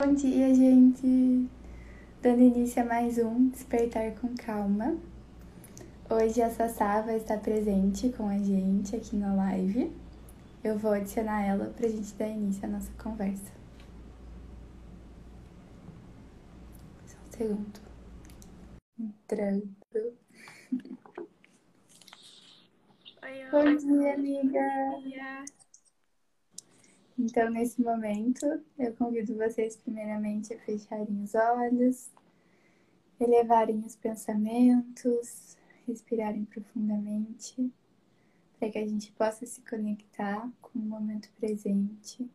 Bom dia, gente! Dando início a mais um Despertar com Calma. Hoje a Sassá vai estar presente com a gente aqui na live. Eu vou adicionar ela para a gente dar início à nossa conversa. Só um segundo. Entrando. Oi, Bom oi. dia, amiga! Bom dia. Então, nesse momento, eu convido vocês primeiramente a fecharem os olhos, elevarem os pensamentos, respirarem profundamente, para que a gente possa se conectar com o momento presente,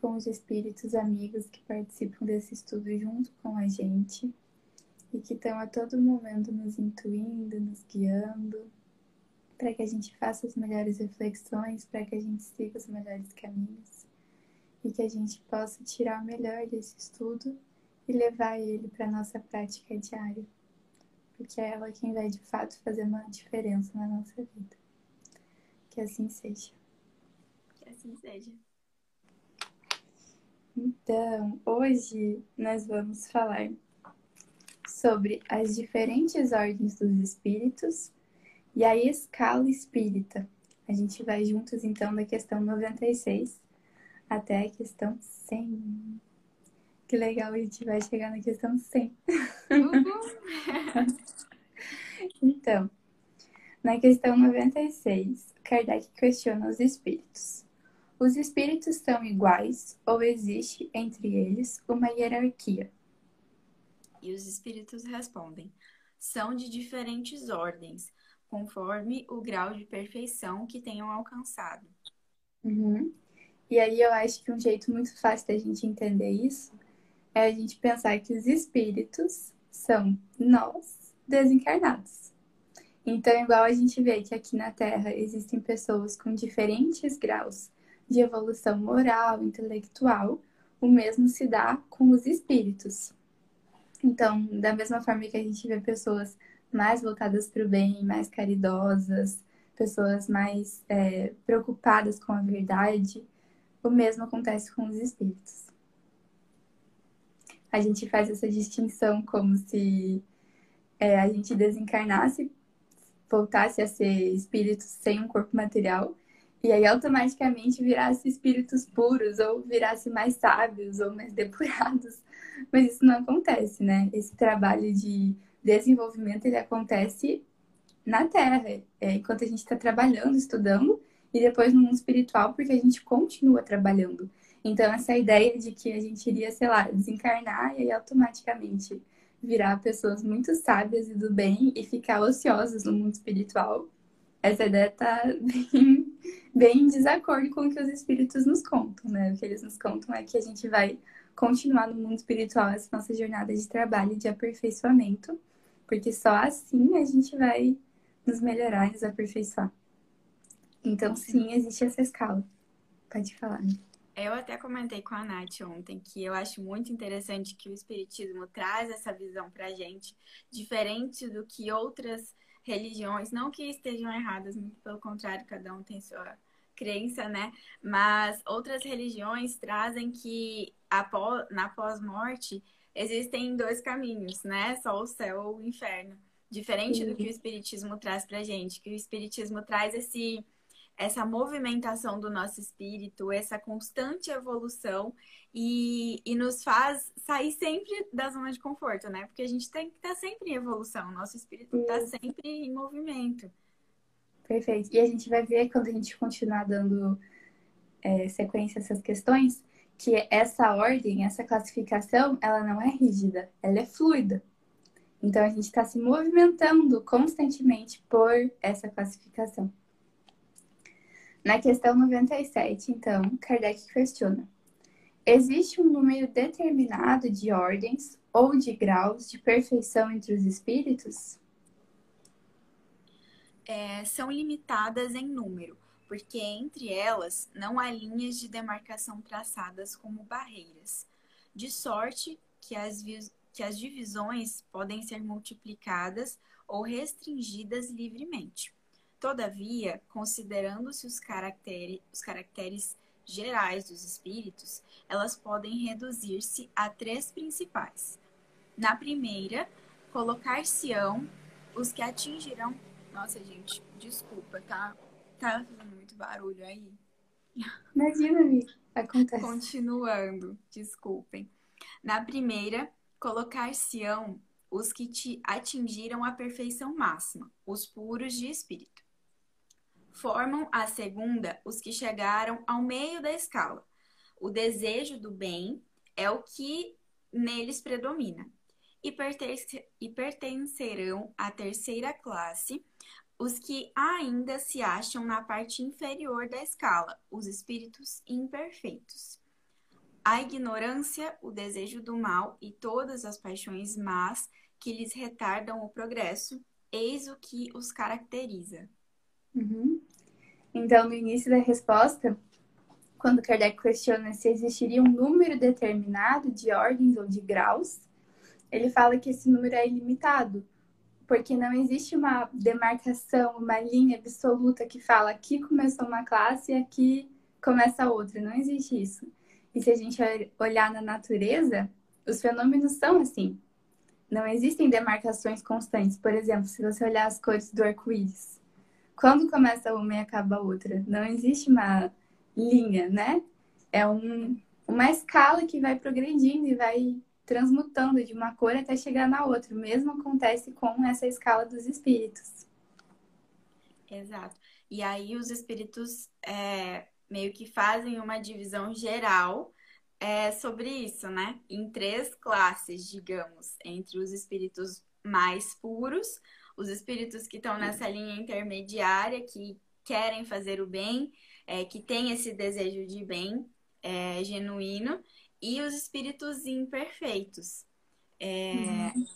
com os espíritos amigos que participam desse estudo junto com a gente e que estão a todo momento nos intuindo, nos guiando, para que a gente faça as melhores reflexões, para que a gente siga os melhores caminhos e que a gente possa tirar o melhor desse estudo e levar ele para nossa prática diária, porque é ela quem vai de fato fazer uma diferença na nossa vida. Que assim seja. Que assim seja. Então, hoje nós vamos falar sobre as diferentes ordens dos espíritos e a escala espírita. A gente vai juntos então da questão 96 até a questão 100. Que legal, a gente vai chegar na questão 100. Uhul. Então, na questão 96, Kardec questiona os espíritos. Os espíritos são iguais ou existe entre eles uma hierarquia? E os espíritos respondem: são de diferentes ordens, conforme o grau de perfeição que tenham alcançado. Uhum. E aí eu acho que um jeito muito fácil da gente entender isso é a gente pensar que os espíritos são nós desencarnados. Então, igual a gente vê que aqui na Terra existem pessoas com diferentes graus de evolução moral, intelectual, o mesmo se dá com os espíritos. Então, da mesma forma que a gente vê pessoas mais voltadas para o bem, mais caridosas, pessoas mais é, preocupadas com a verdade, o mesmo acontece com os espíritos. A gente faz essa distinção como se é, a gente desencarnasse, voltasse a ser espíritos sem um corpo material, e aí automaticamente virasse espíritos puros, ou virasse mais sábios, ou mais depurados. Mas isso não acontece, né? Esse trabalho de desenvolvimento ele acontece na Terra, é, enquanto a gente está trabalhando, estudando, e depois no mundo espiritual, porque a gente continua trabalhando. Então, essa ideia de que a gente iria, sei lá, desencarnar e aí automaticamente virar pessoas muito sábias e do bem e ficar ociosas no mundo espiritual, essa ideia tá bem, bem em desacordo com o que os espíritos nos contam, né? O que eles nos contam é que a gente vai continuar no mundo espiritual essa nossa jornada de trabalho e de aperfeiçoamento, porque só assim a gente vai nos melhorar e nos aperfeiçoar. Então, sim, existe essa escala. Pode falar. Né? Eu até comentei com a Nath ontem que eu acho muito interessante que o Espiritismo traz essa visão pra gente, diferente do que outras religiões, não que estejam erradas, muito pelo contrário, cada um tem sua crença, né? Mas outras religiões trazem que após, na pós-morte existem dois caminhos, né? Só o céu ou o inferno. Diferente do que o Espiritismo traz pra gente, que o Espiritismo traz esse essa movimentação do nosso espírito, essa constante evolução e, e nos faz sair sempre da zona de conforto, né? Porque a gente tem que estar sempre em evolução, nosso espírito está sempre em movimento. Perfeito. E a gente vai ver quando a gente continuar dando é, sequência a essas questões, que essa ordem, essa classificação, ela não é rígida, ela é fluida. Então a gente está se movimentando constantemente por essa classificação. Na questão 97, então, Kardec questiona: existe um número determinado de ordens ou de graus de perfeição entre os espíritos? É, são limitadas em número, porque entre elas não há linhas de demarcação traçadas como barreiras, de sorte que as, que as divisões podem ser multiplicadas ou restringidas livremente. Todavia, considerando-se os caracteres, os caracteres gerais dos espíritos, elas podem reduzir-se a três principais. Na primeira, colocar-se-ão os que atingirão. Nossa, gente, desculpa, tá? Tá fazendo muito barulho aí. Imagina, amiga. Acontece. Continuando, desculpem. Na primeira, colocar-se-ão os que te atingiram a perfeição máxima, os puros de espírito. Formam a segunda os que chegaram ao meio da escala. O desejo do bem é o que neles predomina. E, pertence, e pertencerão à terceira classe os que ainda se acham na parte inferior da escala, os espíritos imperfeitos. A ignorância, o desejo do mal e todas as paixões más que lhes retardam o progresso, eis o que os caracteriza. Uhum. Então, no início da resposta, quando Kardec questiona se existiria um número determinado de ordens ou de graus, ele fala que esse número é ilimitado, porque não existe uma demarcação, uma linha absoluta que fala aqui começou uma classe e aqui começa outra. Não existe isso. E se a gente olhar na natureza, os fenômenos são assim. Não existem demarcações constantes. Por exemplo, se você olhar as cores do arco-íris, quando começa uma e acaba outra? Não existe uma linha, né? É um, uma escala que vai progredindo e vai transmutando de uma cor até chegar na outra. O mesmo acontece com essa escala dos espíritos. Exato. E aí os espíritos é, meio que fazem uma divisão geral é, sobre isso, né? Em três classes, digamos, entre os espíritos mais puros, os espíritos que estão nessa linha intermediária, que querem fazer o bem, é, que têm esse desejo de bem é, genuíno, e os espíritos imperfeitos. É, uhum.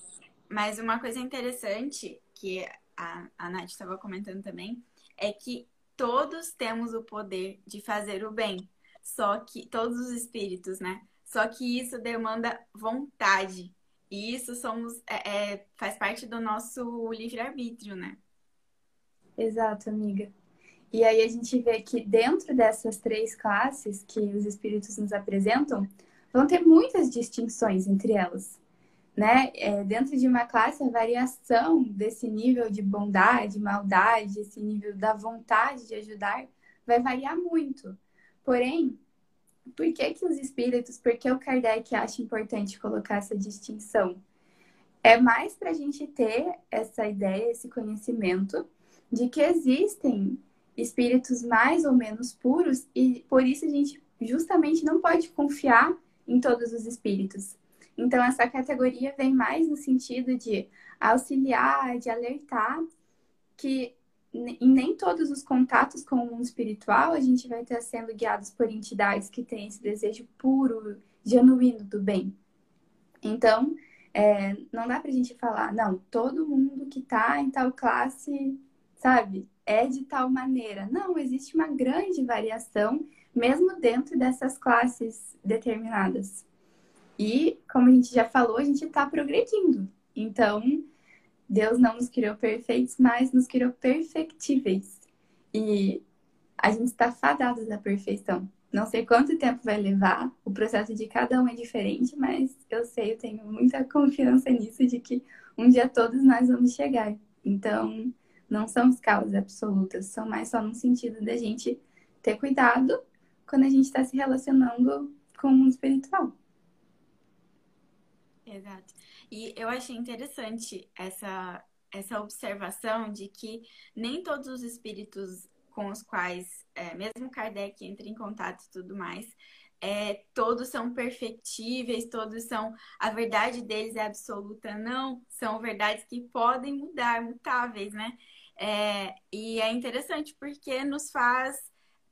Mas uma coisa interessante que a, a Nath estava comentando também é que todos temos o poder de fazer o bem. Só que todos os espíritos, né? Só que isso demanda vontade. E isso somos é, é faz parte do nosso livre-arbítrio, né? Exato, amiga. E aí a gente vê que dentro dessas três classes que os espíritos nos apresentam, vão ter muitas distinções entre elas. Né? É, dentro de uma classe, a variação desse nível de bondade, maldade, esse nível da vontade de ajudar, vai variar muito. Porém, por que, que os espíritos, por que o Kardec acha importante colocar essa distinção? É mais para a gente ter essa ideia, esse conhecimento de que existem espíritos mais ou menos puros e por isso a gente justamente não pode confiar em todos os espíritos. Então, essa categoria vem mais no sentido de auxiliar, de alertar que em nem todos os contatos com o mundo espiritual a gente vai estar sendo guiados por entidades que têm esse desejo puro, genuíno do bem. Então, é, não dá pra gente falar, não, todo mundo que tá em tal classe, sabe, é de tal maneira. Não, existe uma grande variação mesmo dentro dessas classes determinadas. E, como a gente já falou, a gente está progredindo. Então, Deus não nos criou perfeitos, mas nos criou perfectíveis. E a gente está fadado da perfeição. Não sei quanto tempo vai levar, o processo de cada um é diferente, mas eu sei, eu tenho muita confiança nisso, de que um dia todos nós vamos chegar. Então, não são escalas absolutas, são mais só no sentido da gente ter cuidado quando a gente está se relacionando com o mundo espiritual. Exato. E eu achei interessante essa, essa observação de que nem todos os espíritos com os quais, é, mesmo Kardec entra em contato e tudo mais, é, todos são perfectíveis, todos são. A verdade deles é absoluta, não. São verdades que podem mudar, mutáveis, né? É, e é interessante porque nos faz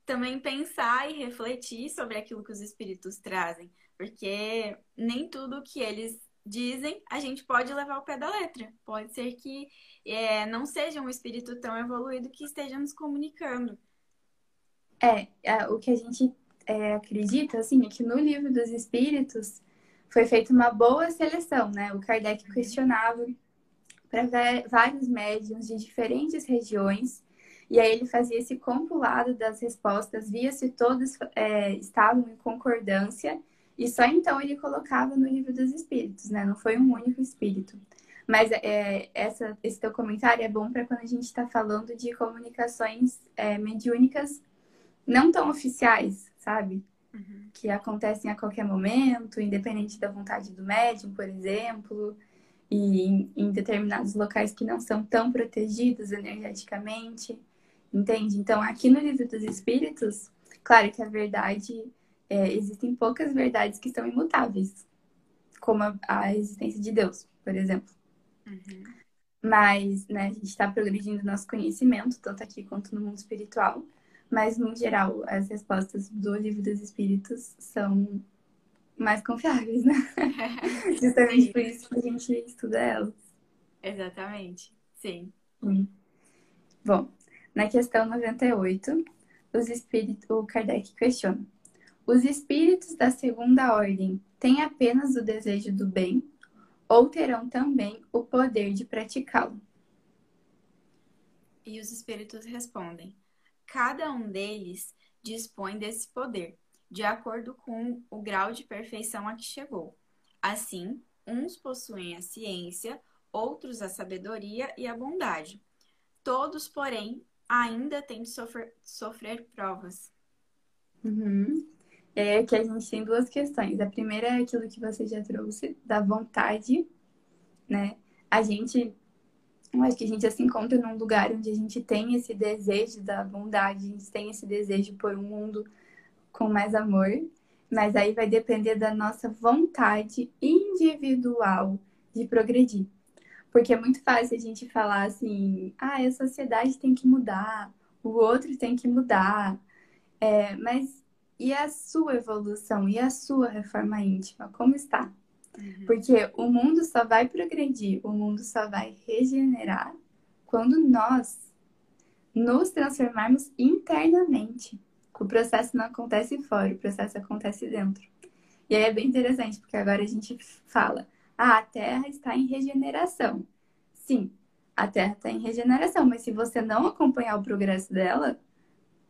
também pensar e refletir sobre aquilo que os espíritos trazem, porque nem tudo que eles dizem a gente pode levar ao pé da letra. Pode ser que é, não seja um espírito tão evoluído que esteja nos comunicando. É, é o que a gente é, acredita, assim, é que no livro dos espíritos foi feita uma boa seleção, né? O Kardec uhum. questionava para vários médiums de diferentes regiões E aí ele fazia esse compilado das respostas, via se todas é, estavam em concordância, e só então ele colocava no livro dos espíritos, né? Não foi um único espírito. Mas é, essa, esse teu comentário é bom para quando a gente está falando de comunicações é, mediúnicas não tão oficiais, sabe? Uhum. Que acontecem a qualquer momento, independente da vontade do médium, por exemplo, e em, em determinados locais que não são tão protegidos energeticamente, entende? Então, aqui no Livro dos Espíritos, claro que a verdade, é, existem poucas verdades que são imutáveis, como a, a existência de Deus, por exemplo. Uhum. Mas, né, a gente está progredindo nosso conhecimento, tanto aqui quanto no mundo espiritual. Mas, no geral, as respostas do livro dos espíritos são mais confiáveis, né? Justamente Sim. por isso que a gente estuda elas. Exatamente. Sim. Hum. Bom, na questão 98, os espíritos, o Kardec questiona: os espíritos da segunda ordem têm apenas o desejo do bem ou terão também o poder de praticá-lo? E os espíritos respondem: cada um deles dispõe desse poder, de acordo com o grau de perfeição a que chegou. Assim, uns possuem a ciência, outros a sabedoria e a bondade. Todos, porém, ainda têm de sofrer, sofrer provas. Uhum. É que a gente tem duas questões. A primeira é aquilo que você já trouxe, da vontade, né? A gente, eu acho que a gente já se encontra num lugar onde a gente tem esse desejo da bondade, a gente tem esse desejo por um mundo com mais amor, mas aí vai depender da nossa vontade individual de progredir. Porque é muito fácil a gente falar assim, ah, a sociedade tem que mudar, o outro tem que mudar. É, mas e a sua evolução e a sua reforma íntima? Como está? Uhum. Porque o mundo só vai progredir, o mundo só vai regenerar quando nós nos transformarmos internamente. O processo não acontece fora, o processo acontece dentro. E aí é bem interessante, porque agora a gente fala: ah, a Terra está em regeneração. Sim, a Terra está em regeneração, mas se você não acompanhar o progresso dela,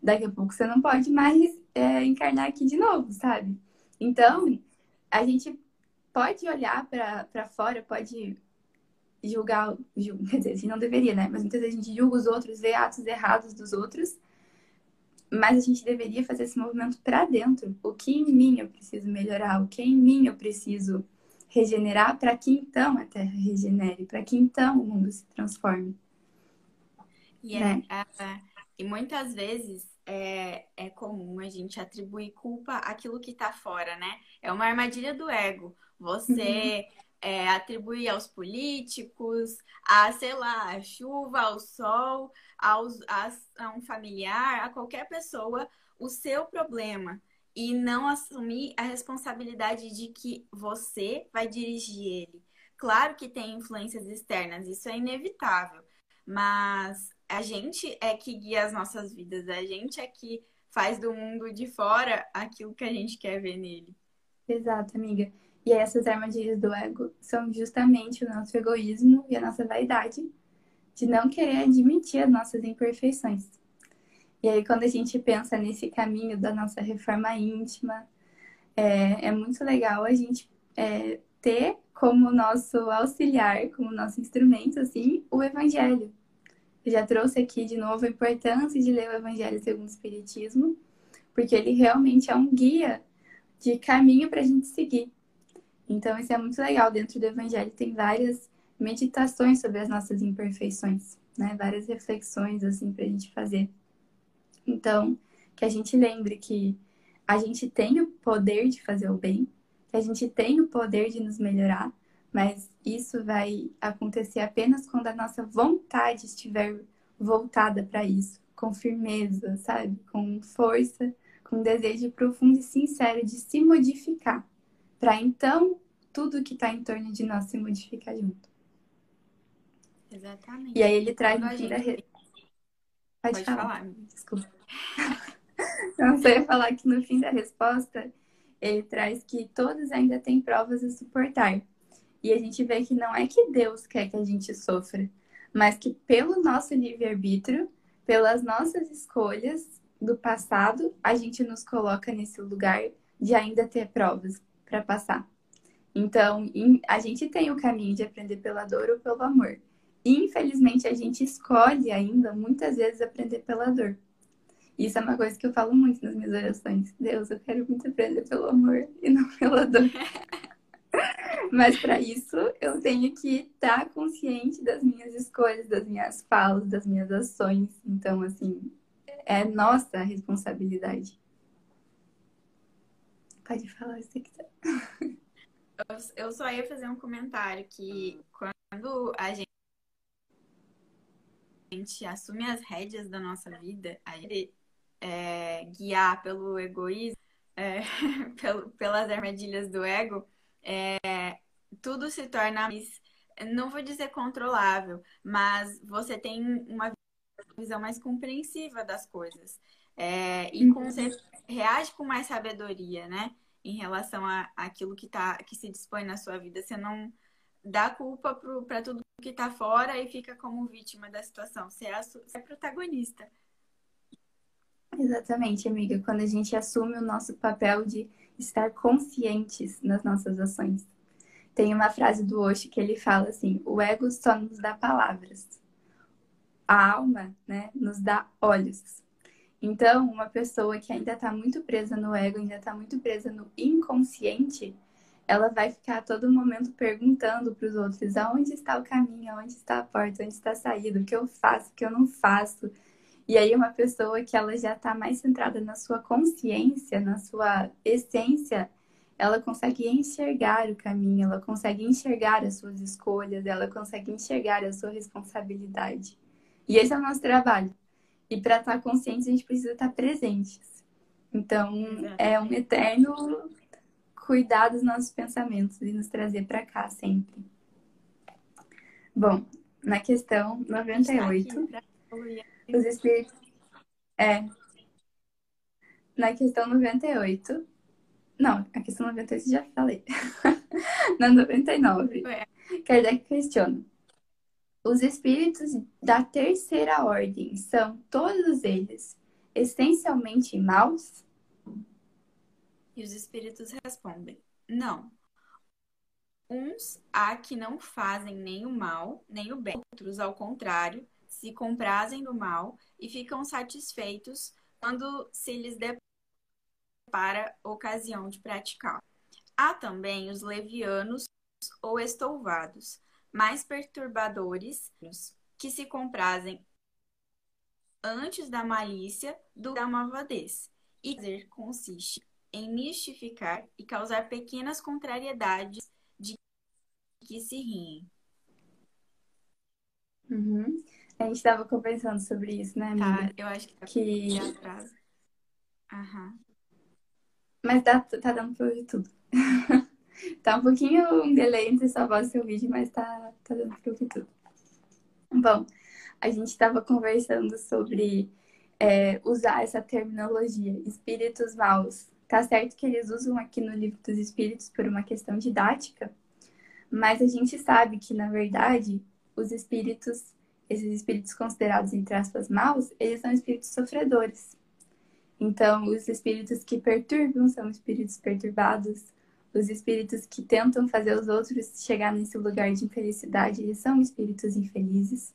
daqui a pouco você não pode mais é, encarnar aqui de novo, sabe? Então, a gente pode olhar para fora, pode julgar, julga, quer dizer, a gente não deveria, né? Mas muitas vezes a gente julga os outros, vê atos errados dos outros, mas a gente deveria fazer esse movimento para dentro. O que em mim eu preciso melhorar? O que em mim eu preciso regenerar para que então a Terra regenere, para que então o mundo se transforme. E, é, né? é, e muitas vezes é, é comum a gente atribuir culpa àquilo que está fora, né? É uma armadilha do ego. Você uhum. é, atribuir aos políticos, a, sei lá, a chuva, ao sol, aos, a, a um familiar, a qualquer pessoa, o seu problema. E não assumir a responsabilidade de que você vai dirigir ele. Claro que tem influências externas, isso é inevitável. Mas a gente é que guia as nossas vidas, a gente é que faz do mundo de fora aquilo que a gente quer ver nele. Exato, amiga. E essas armadilhas do ego são justamente o nosso egoísmo e a nossa vaidade de não querer admitir as nossas imperfeições. E aí, quando a gente pensa nesse caminho da nossa reforma íntima, é, é muito legal a gente é, ter como nosso auxiliar, como nosso instrumento, assim, o Evangelho. Já trouxe aqui de novo a importância de ler o Evangelho segundo o Espiritismo, porque ele realmente é um guia de caminho para a gente seguir. Então, isso é muito legal. Dentro do Evangelho tem várias meditações sobre as nossas imperfeições, né? Várias reflexões, assim, para a gente fazer. Então, que a gente lembre que a gente tem o poder de fazer o bem, que a gente tem o poder de nos melhorar, mas isso vai acontecer apenas quando a nossa vontade estiver voltada para isso, com firmeza, sabe? Com força, com desejo profundo e sincero de se modificar, para então tudo que está em torno de nós se modificar junto. Exatamente. E aí ele traz no fim da re... Pode, Pode falar. falar. Desculpa. Não sei falar que no fim da resposta ele traz que todos ainda têm provas a suportar e a gente vê que não é que Deus quer que a gente sofra, mas que pelo nosso livre-arbítrio, pelas nossas escolhas do passado, a gente nos coloca nesse lugar de ainda ter provas para passar. Então, a gente tem o caminho de aprender pela dor ou pelo amor. E, infelizmente, a gente escolhe ainda, muitas vezes, aprender pela dor. Isso é uma coisa que eu falo muito nas minhas orações. Deus, eu quero muito aprender pelo amor e não pela dor. Mas para isso eu tenho que estar consciente das minhas escolhas, das minhas falas, das minhas ações. Então, assim, é nossa responsabilidade. Pode falar se quiser. Eu só ia fazer um comentário que quando a gente assume as rédeas da nossa vida, aí é, guiar pelo egoísmo, é, pelas armadilhas do ego, é, tudo se torna mais, não vou dizer controlável, mas você tem uma visão mais compreensiva das coisas. É, e com, você reage com mais sabedoria, né? Em relação a aquilo que, tá, que se dispõe na sua vida. Você não dá culpa para tudo que está fora e fica como vítima da situação. Você é, você é protagonista. Exatamente, amiga. Quando a gente assume o nosso papel de estar conscientes nas nossas ações. Tem uma frase do Osho que ele fala assim: o ego só nos dá palavras, a alma, né, nos dá olhos. Então, uma pessoa que ainda está muito presa no ego, ainda está muito presa no inconsciente, ela vai ficar a todo momento perguntando para os outros aonde está o caminho, aonde está a porta, onde está a saída, o que eu faço, o que eu não faço. E aí, uma pessoa que ela já está mais centrada na sua consciência, na sua essência, ela consegue enxergar o caminho, ela consegue enxergar as suas escolhas, ela consegue enxergar a sua responsabilidade. E esse é o nosso trabalho. E para estar tá consciente, a gente precisa estar tá presentes. Então, é um eterno cuidar dos nossos pensamentos e nos trazer para cá sempre. Bom, na questão 98. Os espíritos. É. Na questão 98. Não, a questão 98 já falei. Na 99. É. Kardec questiona. Os espíritos da terceira ordem são todos eles essencialmente maus? E os espíritos respondem: Não. Uns há que não fazem nem o mal, nem o bem. Outros, ao contrário, se comprazem do mal e ficam satisfeitos quando se lhes depara ocasião de praticar. Há também os levianos ou estouvados, mais perturbadores, que se comprazem antes da malícia do da malvadez. E fazer consiste em mistificar e causar pequenas contrariedades de que se riem. Uhum. A gente estava conversando sobre isso, né, tá, amiga? Tá, eu acho que tá que... atrás. Aham. Mas tá, tá dando pra ouvir tudo. tá um pouquinho um delay entre sua voz e seu vídeo, mas tá, tá dando pra ouvir tudo. Bom, a gente estava conversando sobre é, usar essa terminologia, espíritos maus. Tá certo que eles usam aqui no livro dos espíritos por uma questão didática, mas a gente sabe que, na verdade, os espíritos esses espíritos considerados, entre aspas, maus, eles são espíritos sofredores. Então, os espíritos que perturbam são espíritos perturbados. Os espíritos que tentam fazer os outros chegar nesse lugar de infelicidade, eles são espíritos infelizes.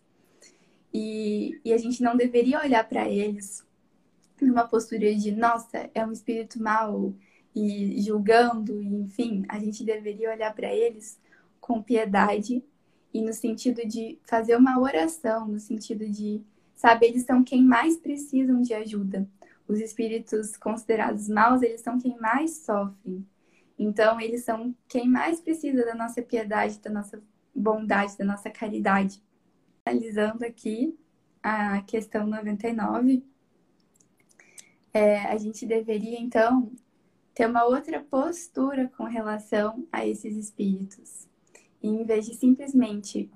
E, e a gente não deveria olhar para eles numa postura de, nossa, é um espírito mau, e julgando, e, enfim, a gente deveria olhar para eles com piedade e no sentido de fazer uma oração, no sentido de, sabe, eles são quem mais precisam de ajuda. Os espíritos considerados maus, eles são quem mais sofrem. Então, eles são quem mais precisa da nossa piedade, da nossa bondade, da nossa caridade. Analisando aqui a questão 99, é, a gente deveria, então, ter uma outra postura com relação a esses espíritos. E em vez de simplesmente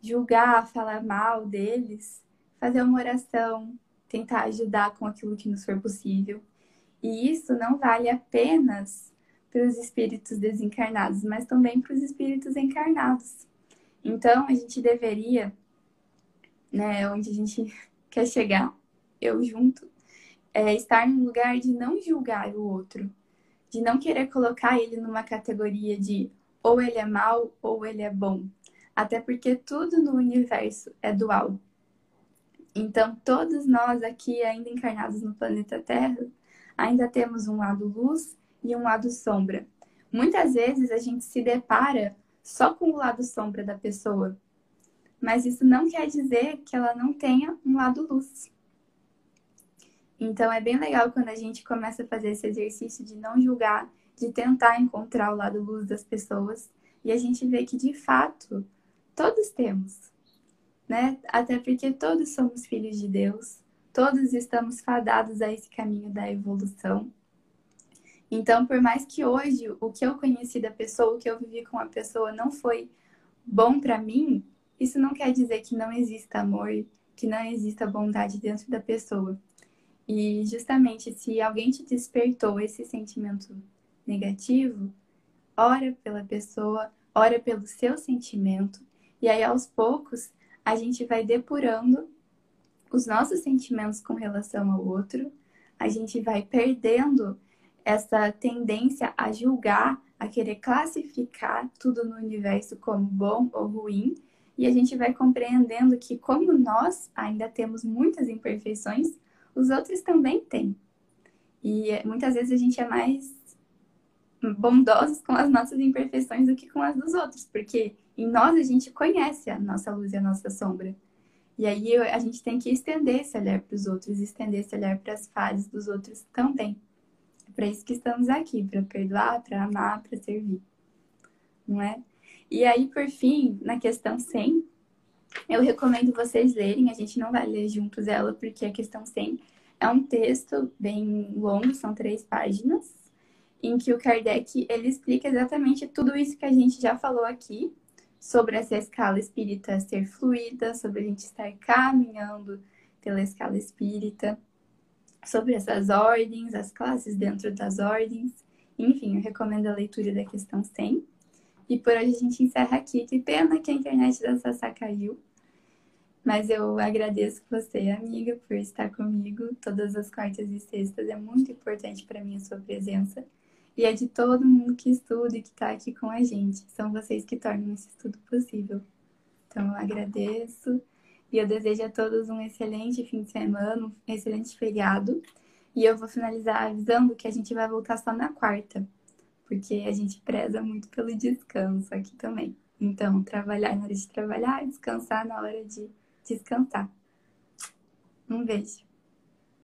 julgar, falar mal deles, fazer uma oração, tentar ajudar com aquilo que nos for possível. E isso não vale apenas para os espíritos desencarnados, mas também para os espíritos encarnados. Então, a gente deveria, né, onde a gente quer chegar, eu junto, é estar num lugar de não julgar o outro, de não querer colocar ele numa categoria de ou ele é mal ou ele é bom. Até porque tudo no universo é dual. Então, todos nós aqui, ainda encarnados no planeta Terra, ainda temos um lado luz e um lado sombra. Muitas vezes a gente se depara só com o lado sombra da pessoa, mas isso não quer dizer que ela não tenha um lado luz. Então é bem legal quando a gente começa a fazer esse exercício de não julgar, de tentar encontrar o lado luz das pessoas e a gente vê que de fato todos temos, né? Até porque todos somos filhos de Deus, todos estamos fadados a esse caminho da evolução. Então, por mais que hoje o que eu conheci da pessoa, o que eu vivi com a pessoa não foi bom para mim, isso não quer dizer que não exista amor, que não exista bondade dentro da pessoa. E justamente se alguém te despertou esse sentimento negativo, ora pela pessoa, ora pelo seu sentimento, e aí aos poucos a gente vai depurando os nossos sentimentos com relação ao outro, a gente vai perdendo essa tendência a julgar, a querer classificar tudo no universo como bom ou ruim, e a gente vai compreendendo que, como nós ainda temos muitas imperfeições, os outros também têm. E muitas vezes a gente é mais bondosos com as nossas imperfeições do que com as dos outros, porque em nós a gente conhece a nossa luz e a nossa sombra. E aí a gente tem que estender esse olhar para os outros, estender esse olhar para as fases dos outros também. É para isso que estamos aqui, para perdoar, para amar, para servir. Não é? E aí, por fim, na questão 100, eu recomendo vocês lerem, a gente não vai ler juntos ela, porque a questão 100 é um texto bem longo, são três páginas, em que o Kardec ele explica exatamente tudo isso que a gente já falou aqui, sobre essa escala espírita ser fluida, sobre a gente estar caminhando pela escala espírita, sobre essas ordens, as classes dentro das ordens. Enfim, eu recomendo a leitura da questão 100. E por hoje a gente encerra aqui. Que pena que a internet da Sassá caiu. Mas eu agradeço você, amiga, por estar comigo todas as quartas e sextas. É muito importante para mim a sua presença. E é de todo mundo que estuda e que está aqui com a gente. São vocês que tornam esse estudo possível. Então, eu agradeço. E eu desejo a todos um excelente fim de semana, um excelente feriado. E eu vou finalizar avisando que a gente vai voltar só na quarta porque a gente preza muito pelo descanso aqui também. Então, trabalhar na hora de trabalhar, descansar na hora de descansar. Um beijo.